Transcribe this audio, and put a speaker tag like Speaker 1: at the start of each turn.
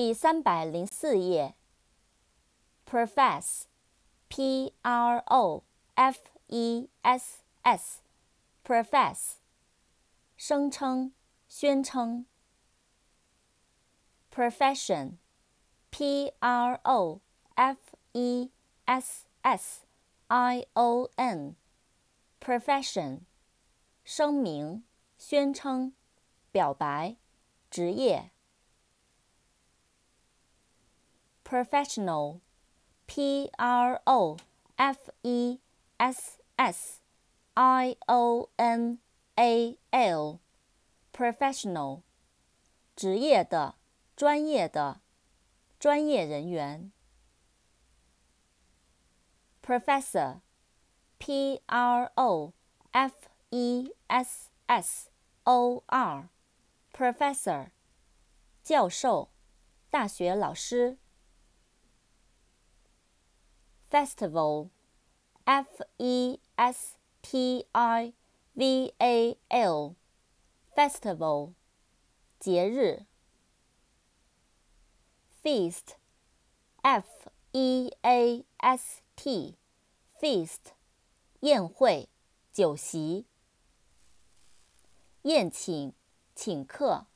Speaker 1: 第三百零四页。profess，p r o f e s s，profess，声称、宣称。profession，p r o f e s s i o n，profession，声明、宣称、表白、职业。professional, p r o f e s s i o n a l, professional, 职业的、专业的、专业人员。professor, p r o f e s s o r, professor, 教授、大学老师。 festival, f e s t i v a l, festival, 节日。feast, f e a s t, feast, 宴会、酒席。宴请、请客。